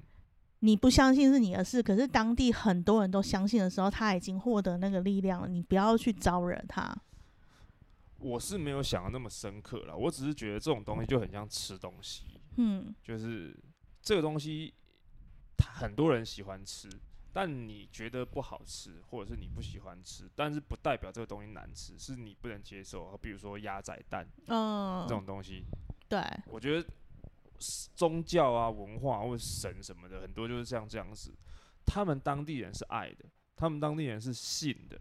你不相信是你的事，可是当地很多人都相信的时候，他已经获得那个力量了。你不要去招惹他。我是没有想的那么深刻了，我只是觉得这种东西就很像吃东西。嗯，就是。这个东西，很多人喜欢吃，但你觉得不好吃，或者是你不喜欢吃，但是不代表这个东西难吃，是你不能接受。比如说鸭仔蛋，嗯，这种东西，对，我觉得宗教啊、文化或者神什么的，很多就是像这样子。他们当地人是爱的，他们当地人是信的。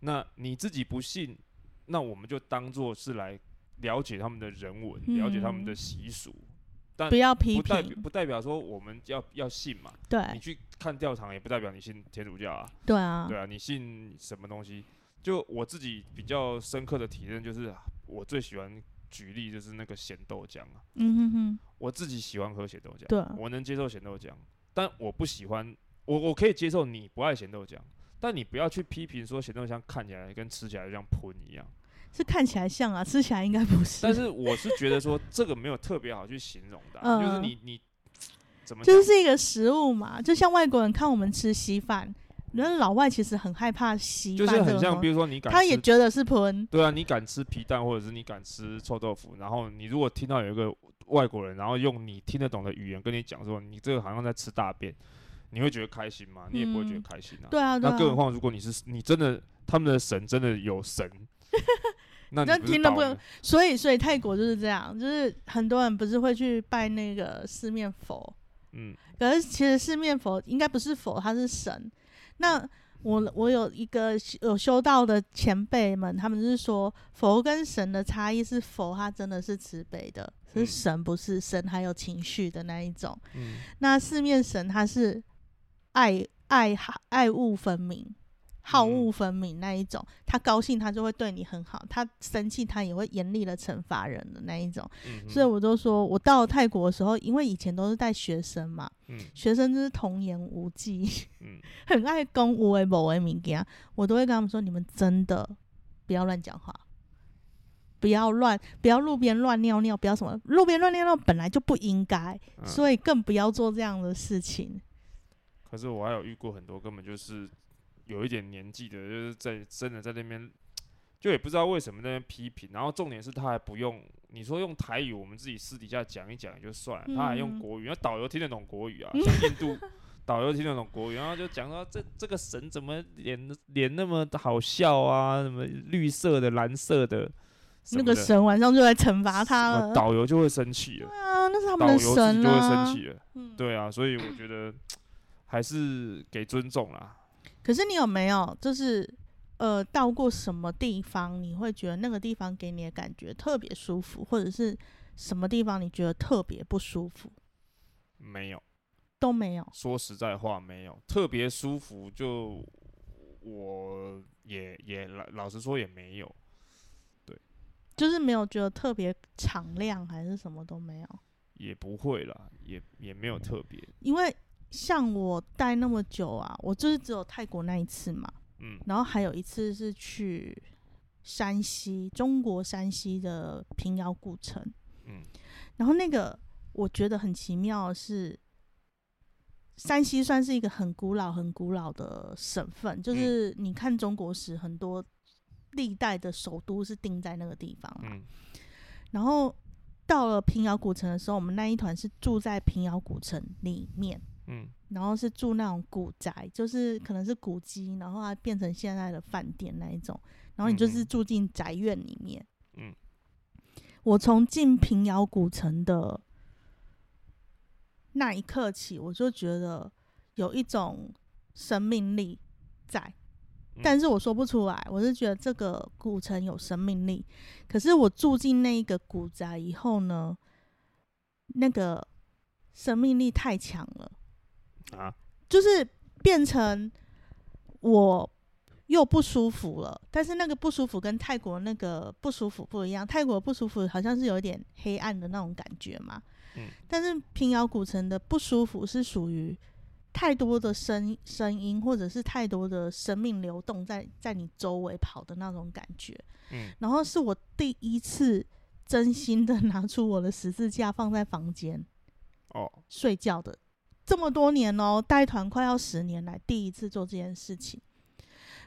那你自己不信，那我们就当做是来了解他们的人文，了解他们的习俗。但不要批评，不代表不代表说我们要要信嘛？对，你去看教堂也不代表你信天主教啊。对啊，对啊，你信什么东西？就我自己比较深刻的体验就是，我最喜欢举例就是那个咸豆浆啊。嗯哼哼，我自己喜欢喝咸豆浆，对，我能接受咸豆浆，但我不喜欢，我我可以接受你不爱咸豆浆，但你不要去批评说咸豆浆看起来跟吃起来像喷一样。是看起来像啊，吃起来应该不是。但是我是觉得说这个没有特别好去形容的，就是你你怎么就是一个食物嘛，就像外国人看我们吃稀饭，那老外其实很害怕稀饭，就是很像比如说你敢，他也觉得是喷。对啊，你敢吃皮蛋，或者是你敢吃臭豆腐，然后你如果听到有一个外国人，然后用你听得懂的语言跟你讲说你这个好像在吃大便，你会觉得开心吗？你也不会觉得开心啊。对啊，那更何况如果你是你真的他们的神真的有神。那听了不，所以所以泰国就是这样，就是很多人不是会去拜那个四面佛，嗯，可是其实四面佛应该不是佛，它是神。那我我有一个有修道的前辈们，他们是说佛跟神的差异是佛，他真的是慈悲的，是神不是神还有情绪的那一种。嗯，那四面神他是爱爱爱物分明。好恶分明那一种，他高兴他就会对你很好，他生气他也会严厉的惩罚人的那一种。所以我就说，我到泰国的时候，因为以前都是带学生嘛，学生就是童言无忌，[laughs] 很爱攻无为某为名言，我都会跟他们说，你们真的不要乱讲话，不要乱，不要路边乱尿尿，不要什么路边乱尿尿本来就不应该，所以更不要做这样的事情。可是我还有遇过很多根本就是。有一点年纪的，就是在真的在那边，[tsk] 就也不知道为什么那边批评。然后重点是他还不用，你说用台语，我们自己私底下讲一讲也就算了，他还用国语，那导游听得懂国语啊，[laughs] 像印度导游听得懂国语，然后就讲到 [laughs] 这这个神怎么脸脸那么好笑啊，什么绿色的、蓝色的，那个神晚上就来惩罚他了，导游就会生气了。对啊，那是他们的神就会生气了。对啊，所以我觉得 [tsk] 还是给尊重啦。可是你有没有就是，呃，到过什么地方，你会觉得那个地方给你的感觉特别舒服，或者是什么地方你觉得特别不舒服？没有，都没有。说实在话，没有特别舒服，就我也也老老实说也没有。对，就是没有觉得特别敞亮，还是什么都没有。也不会啦，也也没有特别，因为。像我待那么久啊，我就是只有泰国那一次嘛，嗯，然后还有一次是去山西，中国山西的平遥古城，嗯，然后那个我觉得很奇妙的是，山西算是一个很古老、很古老的省份，就是你看中国史，很多历代的首都是定在那个地方嘛，然后到了平遥古城的时候，我们那一团是住在平遥古城里面。嗯，然后是住那种古宅，就是可能是古迹，然后它变成现在的饭店那一种，然后你就是住进宅院里面。嗯，我从进平遥古城的那一刻起，我就觉得有一种生命力在，但是我说不出来。我是觉得这个古城有生命力，可是我住进那一个古宅以后呢，那个生命力太强了，啊，就是变成我又不舒服了。但是那个不舒服跟泰国那个不舒服不一样，泰国不舒服好像是有一点黑暗的那种感觉嘛，嗯但是平遥古城的不舒服是属于太多的声声音，或者是太多的生命流动在在你周围跑的那种感觉。嗯然后是我第一次真心的拿出我的十字架放在房间哦，睡觉的，这么多年哦，带团快要十年来第一次做这件事情。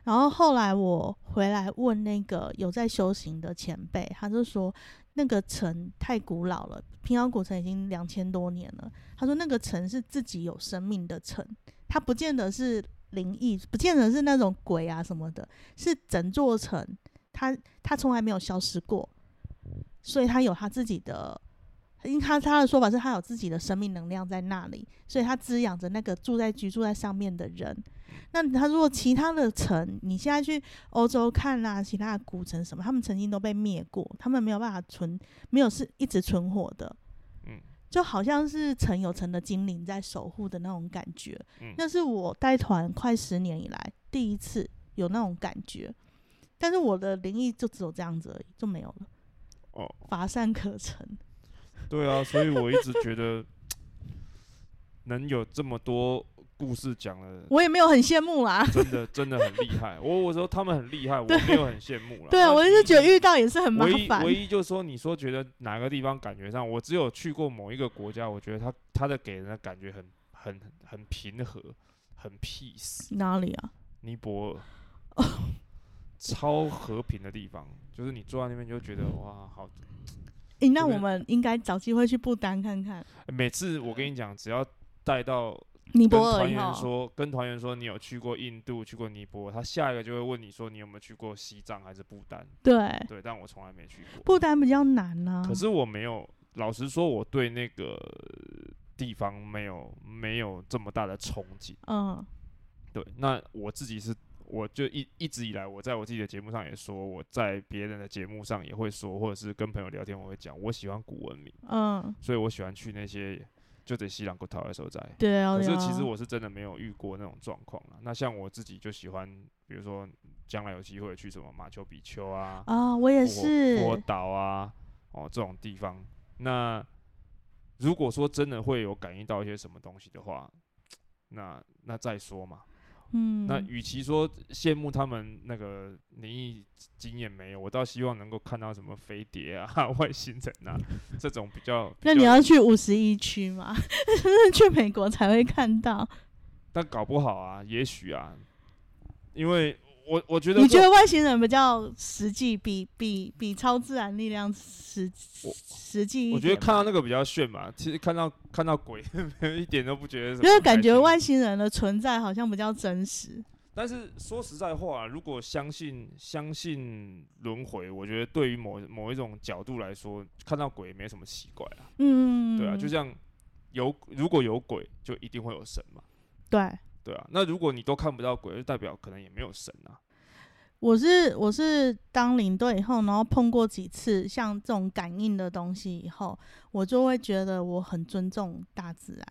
然后后来我回来问那个有在修行的前辈，他就说那个城太古老了，平遥古城已经两千多年了。他说那个城是自己有生命的城，它不见得是灵异，不见得是那种鬼啊什么的，是整座城，它它从来没有消失过，所以它有它自己的。因为他他的说法是他有自己的生命能量在那里，所以他滋养着那个住在居住在上面的人。那他如果其他的城，你现在去欧洲看啦、其他的古城什么，他们曾经都被灭过，他们没有办法存，没有是一直存活的。嗯就好像是城有城的精灵在守护的那种感觉。嗯那是我带团快十年以来第一次有那种感觉，但是我的灵异就只有这样子而已，就没有了，哦，乏善可陈。对啊，所以我一直觉得能有这么多故事讲了，我也没有很羡慕啦。真的真的很厉害。我我说他们很厉害，我没有很羡慕了。[laughs] 对啊，我就是觉得遇到也是很麻唯一烦。唯一就是说，你说觉得哪个地方感觉上，我只有去过某一个国家，我觉得他他的给人的感觉很很很平和，很 peace。哪里啊？尼泊尔，超和平的地方，就是你坐在那边就觉得哇，好。诶、那我们应该找机会去不丹看看每次我跟你讲，只要带到尼泊尔以后。员说，跟团员说你有去过印度，去过尼泊尔，他下一个就会问你说你有没有去过西藏还是不丹？对，对，但我从来没去过。不丹比较难啊呢、可是我没有，老实说，我对那个地方没有没有这么大的憧憬。嗯对，那我自己是，我就一一直以来，我在我自己的节目上也说，我在别人的节目上也会说，或者是跟朋友聊天，我会讲，我喜欢古文明，嗯，所以我喜欢去那些就得西朗国陶的所在。对啊。可是其实我是真的没有遇过那种状况了。那像我自己就喜欢，比如说将来有机会去什么马丘比丘啊，啊，我也是。佛岛啊，哦这种地方。那如果说真的会有感应到一些什么东西的话，那那再说嘛。嗯，那与其说羡慕他们那个灵异经验没有，我倒希望能够看到什么飞碟啊、[laughs] 外星人啊这种比较。比那你要去五十一区吗？[laughs] 去美国才会看到。但搞不好啊，也许啊，因为我我觉得这你觉得外星人比较实际，比比比超自然力量实实际一点？我觉得看到那个比较炫嘛，其实看到看到鬼 [laughs] 一点都不觉得什么开心。就是感觉外星人的存在好像比较真实。但是说实在话，如果相信相信轮回，我觉得对于某某一种角度来说，看到鬼也没什么奇怪啊。嗯，对啊，就像有如果有鬼，就一定会有神嘛。对。对啊，那如果你都看不到鬼，就代表可能也没有神啊。我是我是当领队以后，然后碰过几次像这种感应的东西以后，我就会觉得我很尊重大自然，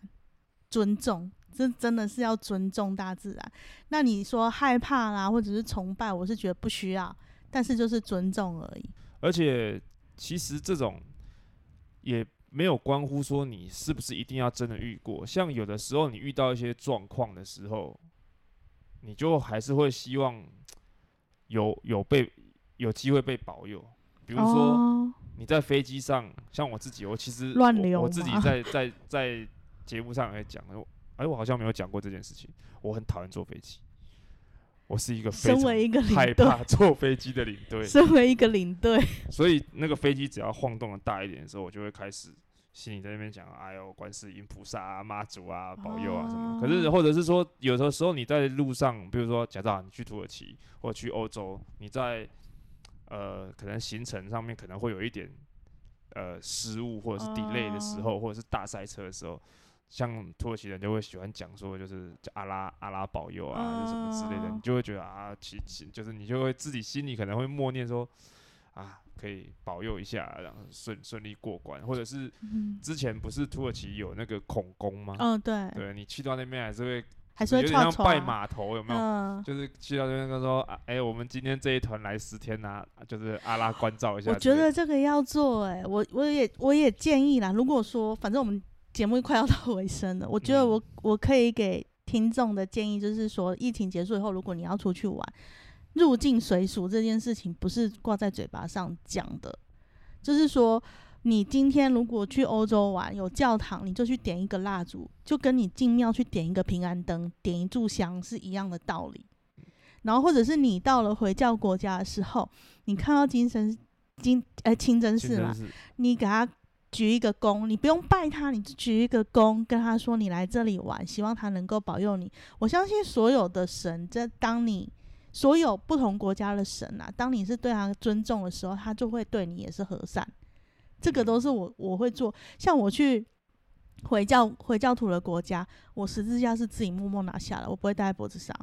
尊重，这真的是要尊重大自然。那你说害怕啦，或者是崇拜，我是觉得不需要，但是就是尊重而已。而且其实这种也没有关乎说你是不是一定要真的遇过，像有的时候你遇到一些状况的时候，你就还是会希望有有被有机会被保佑，比如说。哦、你在飞机上，像我自己，我其实我乱流我自己在在在节目上也讲，我哎，我好像没有讲过这件事情。我很讨厌坐飞机，我是一个非身常为一个，害怕坐飞机的领队，身为一个领队，所以那个飞机只要晃动的大一点的时候，我就会开始心里在那边讲，哎呦，观世音菩萨啊、妈祖啊、保佑啊什么的。可是哦或者是说，有的时候你在路上，比如说假设啊你去土耳其或者去欧洲，你在呃可能行程上面可能会有一点呃失误或者是 delay 的时候，或者是大塞车的时候，像土耳其人就会喜欢讲说，就是叫阿拉阿拉保佑啊，还是什么之类的，哦你就会觉得啊，其其就是你就会自己心里可能会默念说啊，可以保佑一下，然后顺顺利过关，或者是嗯，之前不是土耳其有那个孔宫吗？嗯，对，对你去到那边还是会还是会有点像拜码头，有没有？嗯，就是去到那边跟说，啊，哎、我们今天这一团来十天呐、就是阿拉关照一下。我觉得这个要做、哎，我我也我也建议啦。如果说，反正我们节目快要到尾声了，我觉得嗯我、我可以给听众的建议就是说，疫情结束以后，如果你要出去玩，入境随俗这件事情不是挂在嘴巴上讲的，就是说。你今天如果去欧洲玩，有教堂，你就去点一个蜡烛，就跟你进庙去点一个平安灯、点一炷香是一样的道理。然后，或者是你到了回教国家的时候，你看到金神金呃清真寺嘛，寺你给他举一个躬，你不用拜他，你就举一个躬，跟他说你来这里玩，希望他能够保佑你。我相信所有的神，在当你所有不同国家的神啊，当你是对他尊重的时候，他就会对你也是和善。这个都是我我会做，像我去回教回教徒的国家，我十字架是自己默默拿下来，我不会戴在脖子上。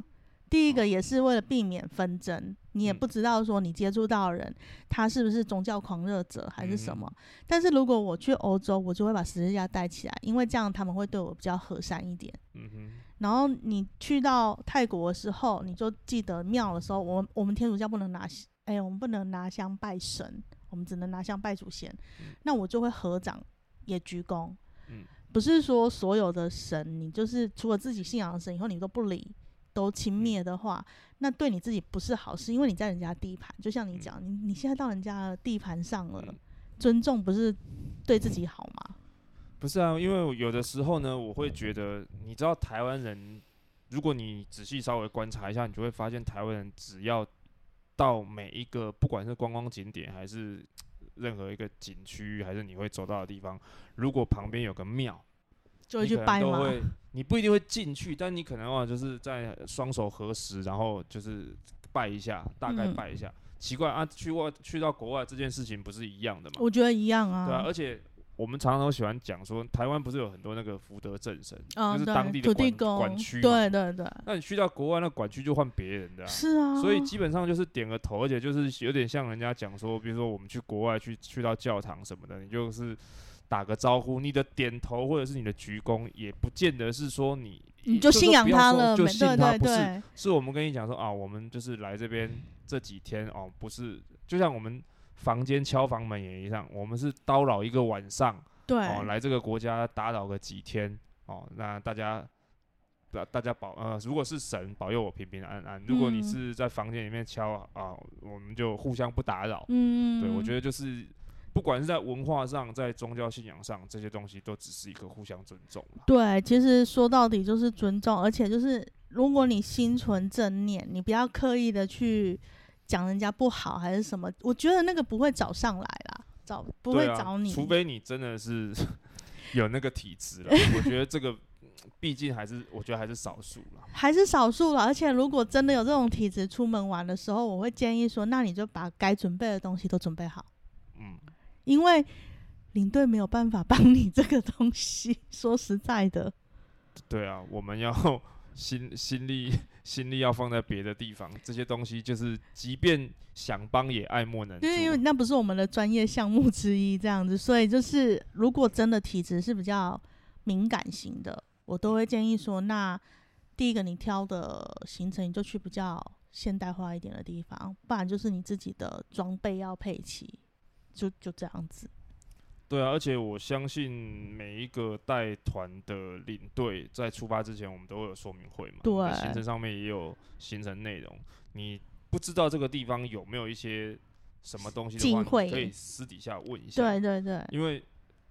第一个也是为了避免纷争，你也嗯不知道说你接触到的人他是不是宗教狂热者还是什么。嗯但是如果我去欧洲，我就会把十字架带起来，因为这样他们会对我比较和善一点。嗯哼，然后你去到泰国的时候，你就记得庙的时候，我们我们天主教不能拿，哎、我们不能拿香拜神，我们只能拿香拜祖先。嗯那我就会合掌也鞠躬。嗯不是说所有的神，你就是除了自己信仰的神以后，你都不理，都轻蔑的话，那对你自己不是好事，因为你在人家地盘，就像你嗯。讲，你你现在到人家的地盘上了，嗯。尊重不是对自己好吗？不是啊，因为有的时候呢，我会觉得，你知道台湾人，如果你仔细稍微观察一下，你就会发现台湾人只要到每一个不管是观光景点还是 [tsk] 任何一个景区，还是你会走到的地方，如果旁边有个庙，就去拜吗？你不一定会进去，但你可能啊，就是在双手合十，然后就是拜一下，大概嗯拜一下。奇怪啊，去外去到国外这件事情不是一样的吗？我觉得一样啊。对啊，而且我们常常都喜欢讲说，台湾不是有很多那个福德正神，嗯，就是当地的管管区。对对对，那你去到国外，那管区就换别人的、啊。是啊。所以基本上就是点个头，而且就是有点像人家讲说，比如说我们去国外去去到教堂什么的，你就是打个招呼，你的点头或者是你的鞠躬，也不见得是说你你就信仰他了，说就信他，不是，是我们跟你讲说啊，我们就是来这边这几天哦，不是，就像我们房间敲房门也一样，我们是叨扰一个晚上对，哦，来这个国家打扰个几天哦，那大家。大大家保呃，如果是神保佑我平平安安，如果你嗯是在房间里面敲啊，我们就互相不打扰。嗯，对我觉得就是，不管是在文化上，在宗教信仰上，这些东西都只是一个互相尊重对，其实说到底就是尊重，而且就是如果你心存正念，你不要刻意的去讲人家不好还是什么，我觉得那个不会找上来啦，找不会找你，除非你真的是 [laughs] 有那个体质了。[laughs] 我觉得这个毕竟还是，我觉得还是少数啦。还是少数了。而且如果真的有这种体质，出门玩的时候，我会建议说，那你就把该准备的东西都准备好，嗯，因为领队没有办法帮你这个东西。说实在的，对啊，我们要 [laughs] 心心力心力要放在别的地方，这些东西就是，即便想帮也爱莫能助因。为因为那不是我们的专业项目之一，这样子，所以就是如果真的体质是比较敏感型的，我都会建议说，那第一个你挑的行程你就去比较现代化一点的地方，不然就是你自己的装备要配齐，就就这样子。对啊，而且我相信每一个带团的领队在出发之前，我们都会有说明会嘛。对行程上面也有行程内容。你不知道这个地方有没有一些什么东西的话，你可以私底下问一下。对对对，因为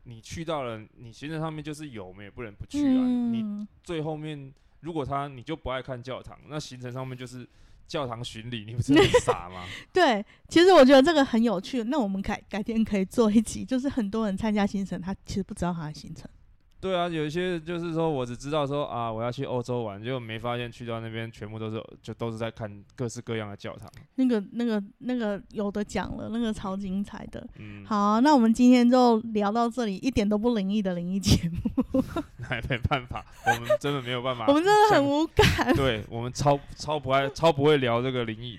你去到了，你行程上面就是有，我们也不能不去啊。你嗯，最后面如果他你就不爱看教堂，那行程上面就是教堂巡礼，你不是很傻吗？[laughs] 对，其实我觉得这个很有趣。那我们改改天可以做一集，就是很多人参加行程，他其实不知道他的行程。对啊，有一些就是说我只知道说啊，我要去欧洲玩，结果没发现去到那边全部都是就都是在看各式各样的教堂。那个、那个、那个有的讲了，那个超精彩的。嗯，好，那我们今天就聊到这里，一点都不灵异的灵异节目，[laughs] 那也没办法，我们真的没有办法我。们真的很像无感。对我们超超不爱超不会聊这个灵异，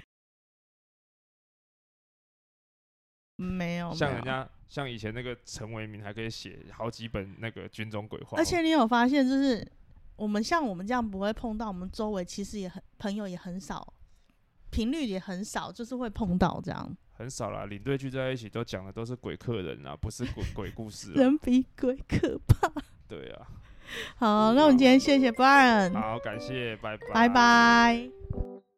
没有像人家像以前那个陈为民还可以写好几本那个军中鬼话，而且你有发现，就是我们像我们这样不会碰到，我们周围其实也很朋友也很少，频率也很少，就是会碰到这样，很少啦。领队聚在一起都讲的都是鬼客人啊，不是鬼 [laughs] 鬼故事、啊。人比鬼可怕。对啊，好，那我们今天谢谢 Brian，好，感谢，拜拜，拜拜。